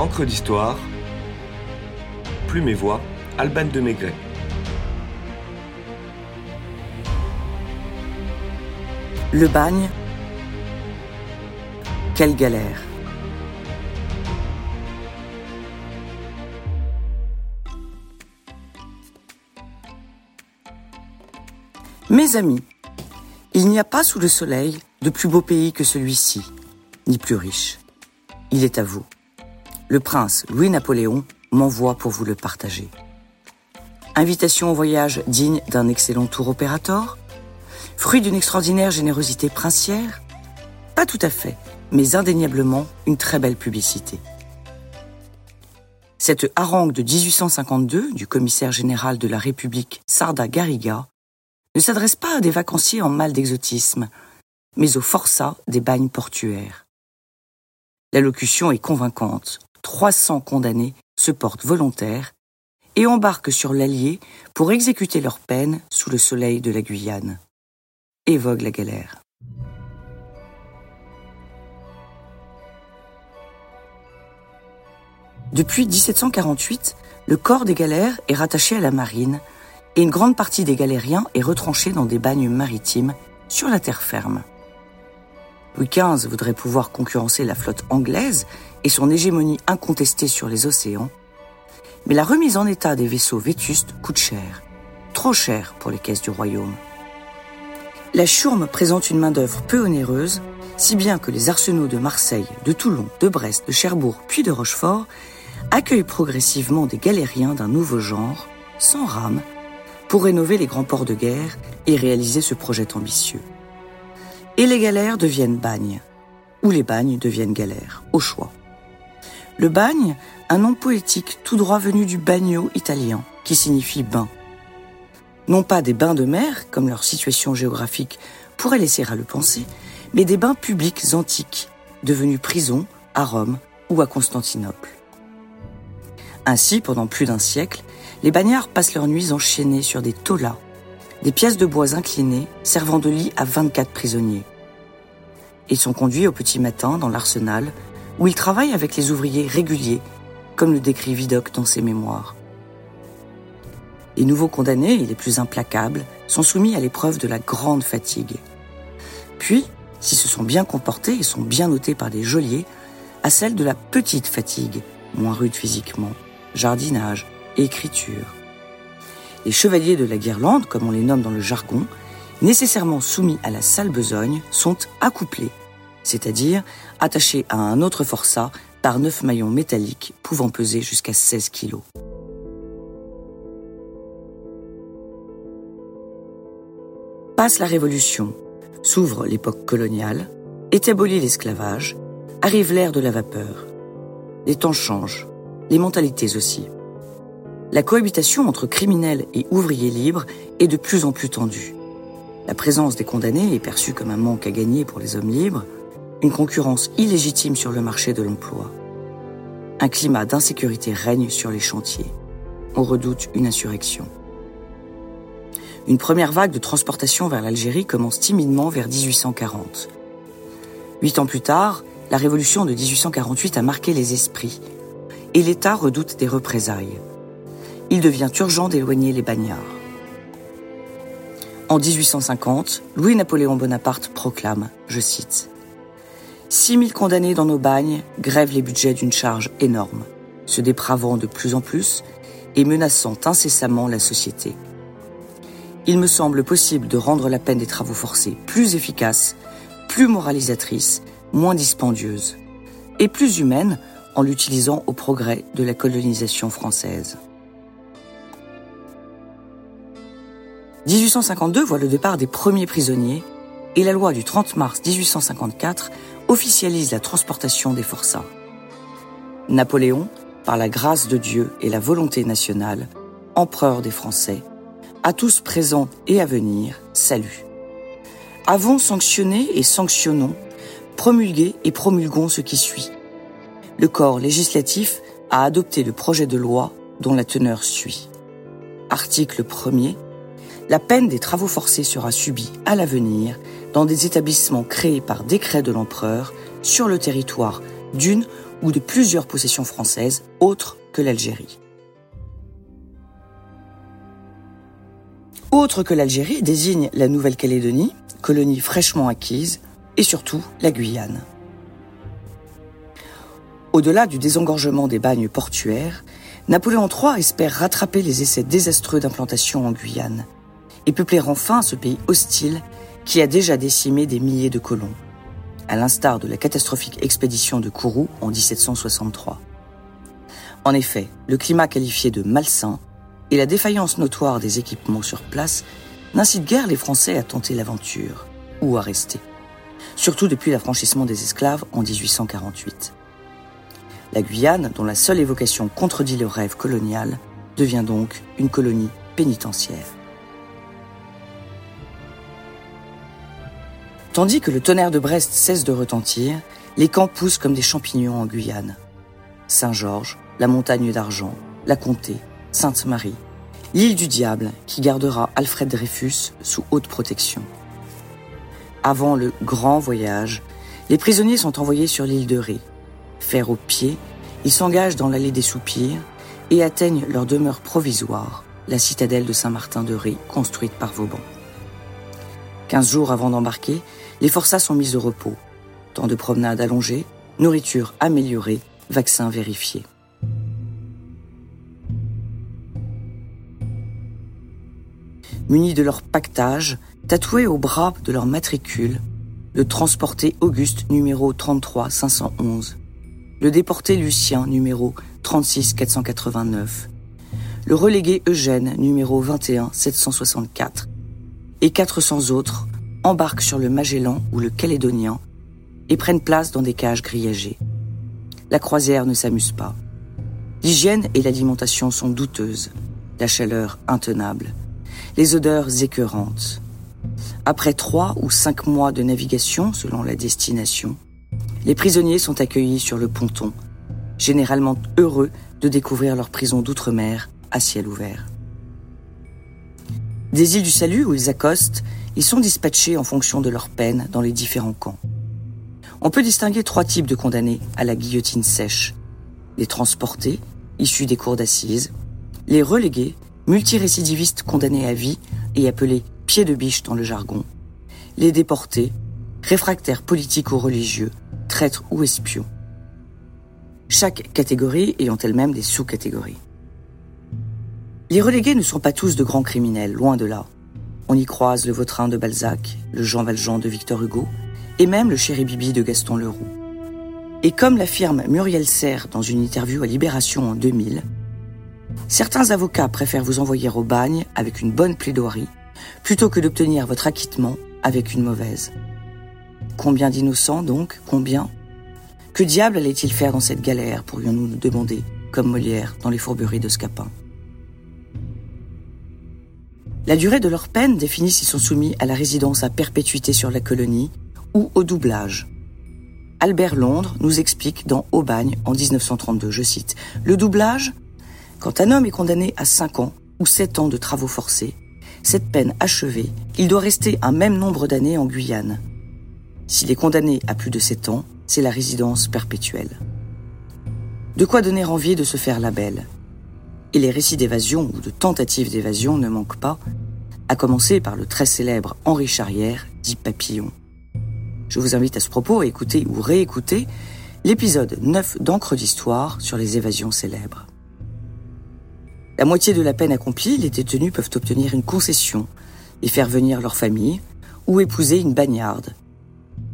Encre d'histoire, Plume et Voix, Alban de Maigret. Le bagne, quelle galère. Mes amis, il n'y a pas sous le soleil de plus beau pays que celui-ci, ni plus riche. Il est à vous. Le prince Louis-Napoléon m'envoie pour vous le partager. Invitation au voyage digne d'un excellent tour opérateur Fruit d'une extraordinaire générosité princière Pas tout à fait, mais indéniablement une très belle publicité. Cette harangue de 1852 du commissaire général de la République Sarda Garriga ne s'adresse pas à des vacanciers en mal d'exotisme, mais aux forçats des bagnes portuaires. L'allocution est convaincante. 300 condamnés se portent volontaires et embarquent sur l'Allier pour exécuter leur peine sous le soleil de la Guyane. Évoque la galère. Depuis 1748, le corps des galères est rattaché à la marine et une grande partie des galériens est retranchée dans des bagnes maritimes sur la terre ferme. Louis XV voudrait pouvoir concurrencer la flotte anglaise et son hégémonie incontestée sur les océans, mais la remise en état des vaisseaux vétustes coûte cher, trop cher pour les caisses du royaume. La Chourme présente une main-d'œuvre peu onéreuse, si bien que les arsenaux de Marseille, de Toulon, de Brest, de Cherbourg puis de Rochefort accueillent progressivement des galériens d'un nouveau genre, sans rame, pour rénover les grands ports de guerre et réaliser ce projet ambitieux. Et les galères deviennent bagnes, ou les bagnes deviennent galères, au choix. Le bagne, un nom poétique tout droit venu du bagno italien, qui signifie bain. Non pas des bains de mer, comme leur situation géographique pourrait laisser à le penser, mais des bains publics antiques, devenus prisons à Rome ou à Constantinople. Ainsi, pendant plus d'un siècle, les bagnards passent leurs nuits enchaînés sur des tolas, des pièces de bois inclinées servant de lit à 24 prisonniers. Ils sont conduits au petit matin dans l'arsenal, où ils travaillent avec les ouvriers réguliers, comme le décrit Vidocq dans ses mémoires. Les nouveaux condamnés et les plus implacables sont soumis à l'épreuve de la grande fatigue. Puis, s'ils se sont bien comportés et sont bien notés par des geôliers, à celle de la petite fatigue, moins rude physiquement, jardinage, écriture. Les chevaliers de la guirlande, comme on les nomme dans le jargon, nécessairement soumis à la sale besogne, sont accouplés, c'est-à-dire attachés à un autre forçat par neuf maillons métalliques pouvant peser jusqu'à 16 kilos. Passe la Révolution, s'ouvre l'époque coloniale, est aboli l'esclavage, arrive l'ère de la vapeur. Les temps changent, les mentalités aussi la cohabitation entre criminels et ouvriers libres est de plus en plus tendue. La présence des condamnés est perçue comme un manque à gagner pour les hommes libres, une concurrence illégitime sur le marché de l'emploi. Un climat d'insécurité règne sur les chantiers. On redoute une insurrection. Une première vague de transportation vers l'Algérie commence timidement vers 1840. Huit ans plus tard, la révolution de 1848 a marqué les esprits et l'État redoute des représailles il devient urgent d'éloigner les bagnards. En 1850, Louis-Napoléon Bonaparte proclame, je cite, 6000 condamnés dans nos bagnes grèvent les budgets d'une charge énorme, se dépravant de plus en plus et menaçant incessamment la société. Il me semble possible de rendre la peine des travaux forcés plus efficace, plus moralisatrice, moins dispendieuse et plus humaine en l'utilisant au progrès de la colonisation française. 1852 voit le départ des premiers prisonniers et la loi du 30 mars 1854 officialise la transportation des forçats. Napoléon, par la grâce de Dieu et la volonté nationale, empereur des Français, à tous présents et à venir, salut. Avons sanctionné et sanctionnons, promulgué et promulguons ce qui suit. Le corps législatif a adopté le projet de loi dont la teneur suit. Article 1er la peine des travaux forcés sera subie à l'avenir dans des établissements créés par décret de l'empereur sur le territoire d'une ou de plusieurs possessions françaises autres que l'Algérie. Autre que l'Algérie désigne la Nouvelle-Calédonie, colonie fraîchement acquise, et surtout la Guyane. Au-delà du désengorgement des bagnes portuaires, Napoléon III espère rattraper les essais désastreux d'implantation en Guyane et peupler enfin ce pays hostile qui a déjà décimé des milliers de colons, à l'instar de la catastrophique expédition de Kourou en 1763. En effet, le climat qualifié de malsain et la défaillance notoire des équipements sur place n'incitent guère les Français à tenter l'aventure ou à rester, surtout depuis l'affranchissement des esclaves en 1848. La Guyane, dont la seule évocation contredit le rêve colonial, devient donc une colonie pénitentiaire. Tandis que le tonnerre de Brest cesse de retentir, les camps poussent comme des champignons en Guyane. Saint-Georges, la montagne d'argent, la Comté, Sainte-Marie, l'île du diable qui gardera Alfred Dreyfus sous haute protection. Avant le grand voyage, les prisonniers sont envoyés sur l'île de Ré. Fer au pied, ils s'engagent dans l'allée des soupirs et atteignent leur demeure provisoire, la citadelle de Saint-Martin de Ré, construite par Vauban. Quinze jours avant d'embarquer, les forçats sont mis au repos. Temps de promenade allongé, nourriture améliorée, vaccins vérifiés. Munis de leur pactage, tatoués au bras de leur matricule, le transporté Auguste numéro 33 511, le déporté Lucien numéro 36 489, le relégué Eugène numéro 21 764 et 400 autres embarquent sur le Magellan ou le Calédonien et prennent place dans des cages grillagées. La croisière ne s'amuse pas. L'hygiène et l'alimentation sont douteuses, la chaleur intenable, les odeurs écœurantes. Après trois ou cinq mois de navigation selon la destination, les prisonniers sont accueillis sur le ponton, généralement heureux de découvrir leur prison d'outre-mer à ciel ouvert. Des îles du Salut où ils accostent, ils sont dispatchés en fonction de leur peine dans les différents camps. On peut distinguer trois types de condamnés à la guillotine sèche. Les transportés, issus des cours d'assises, les relégués, multirécidivistes condamnés à vie et appelés pieds de biche dans le jargon, les déportés, réfractaires politiques ou religieux, traîtres ou espions. Chaque catégorie ayant elle-même des sous-catégories. Les relégués ne sont pas tous de grands criminels, loin de là. On y croise le Vautrin de Balzac, le Jean Valjean de Victor Hugo, et même le Chéri Bibi de Gaston Leroux. Et comme l'affirme Muriel Serre dans une interview à Libération en 2000, certains avocats préfèrent vous envoyer au bagne avec une bonne plaidoirie plutôt que d'obtenir votre acquittement avec une mauvaise. Combien d'innocents donc Combien? Que diable allait-il faire dans cette galère, pourrions-nous nous demander, comme Molière dans les fourberies de Scapin? La durée de leur peine définit s'ils sont soumis à la résidence à perpétuité sur la colonie ou au doublage. Albert Londres nous explique dans Aubagne en 1932, je cite, Le doublage, quand un homme est condamné à 5 ans ou 7 ans de travaux forcés, cette peine achevée, il doit rester un même nombre d'années en Guyane. S'il est condamné à plus de 7 ans, c'est la résidence perpétuelle. De quoi donner envie de se faire la belle? Et les récits d'évasion ou de tentatives d'évasion ne manquent pas, à commencer par le très célèbre Henri Charrière, dit Papillon. Je vous invite à ce propos à écouter ou réécouter l'épisode 9 d'Encre d'Histoire sur les évasions célèbres. La moitié de la peine accomplie, les détenus peuvent obtenir une concession et faire venir leur famille ou épouser une bagnarde.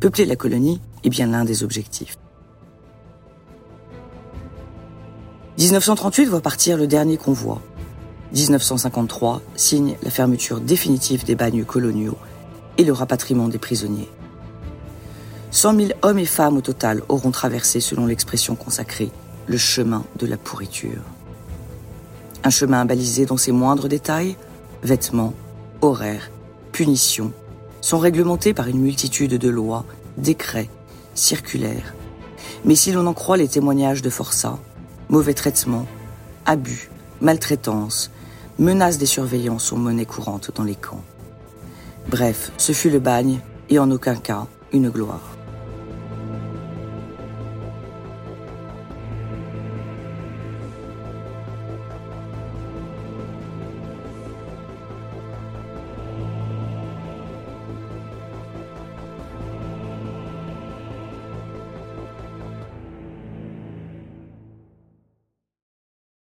Peupler la colonie est bien l'un des objectifs. 1938 voit partir le dernier convoi. 1953 signe la fermeture définitive des bagnes coloniaux et le rapatriement des prisonniers. 100 000 hommes et femmes au total auront traversé, selon l'expression consacrée, le chemin de la pourriture. Un chemin balisé dans ses moindres détails, vêtements, horaires, punitions, sont réglementés par une multitude de lois, décrets, circulaires. Mais si l'on en croit les témoignages de forçats, mauvais traitements, abus, maltraitance, menaces des surveillants sont monnaie courante dans les camps. Bref, ce fut le bagne et en aucun cas une gloire.